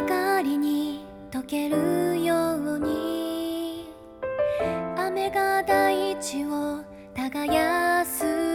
光に溶けるように。雨が大地を耕す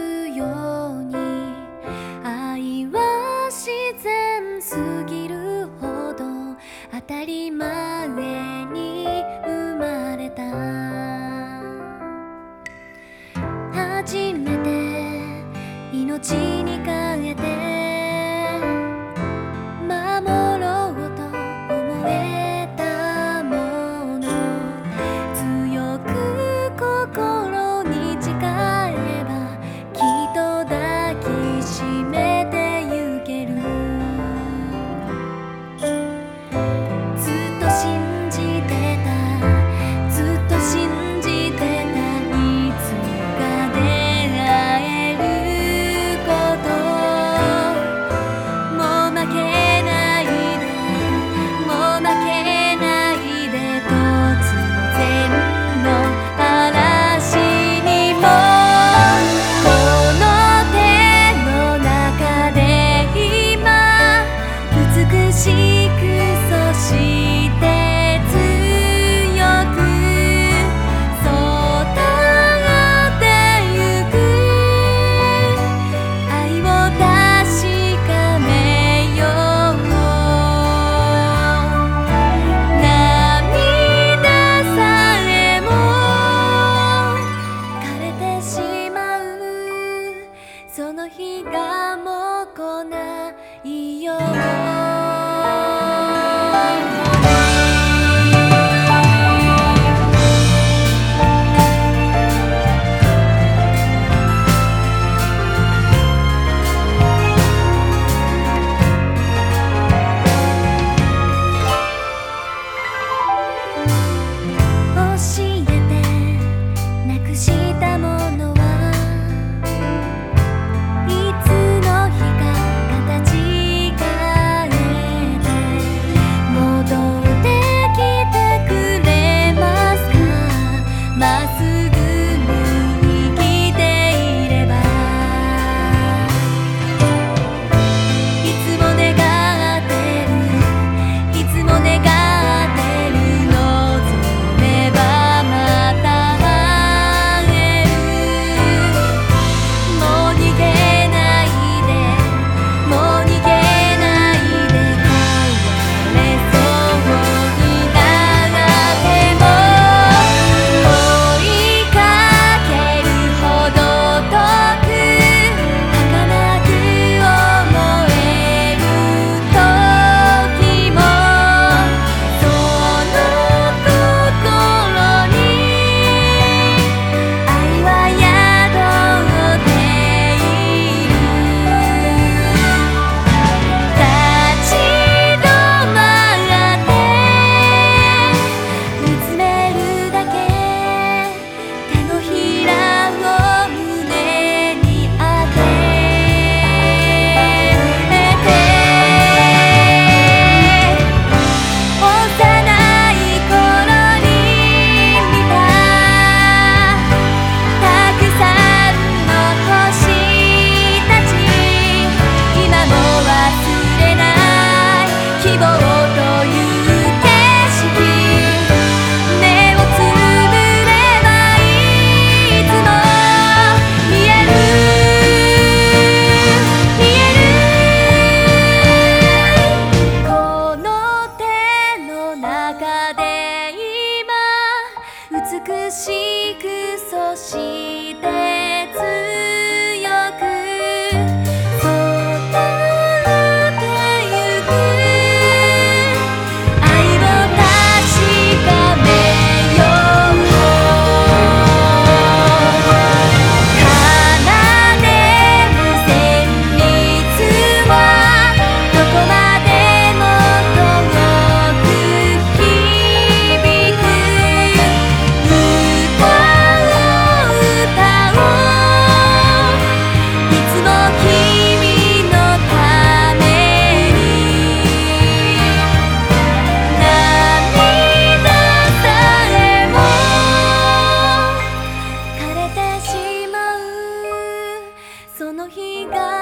の日が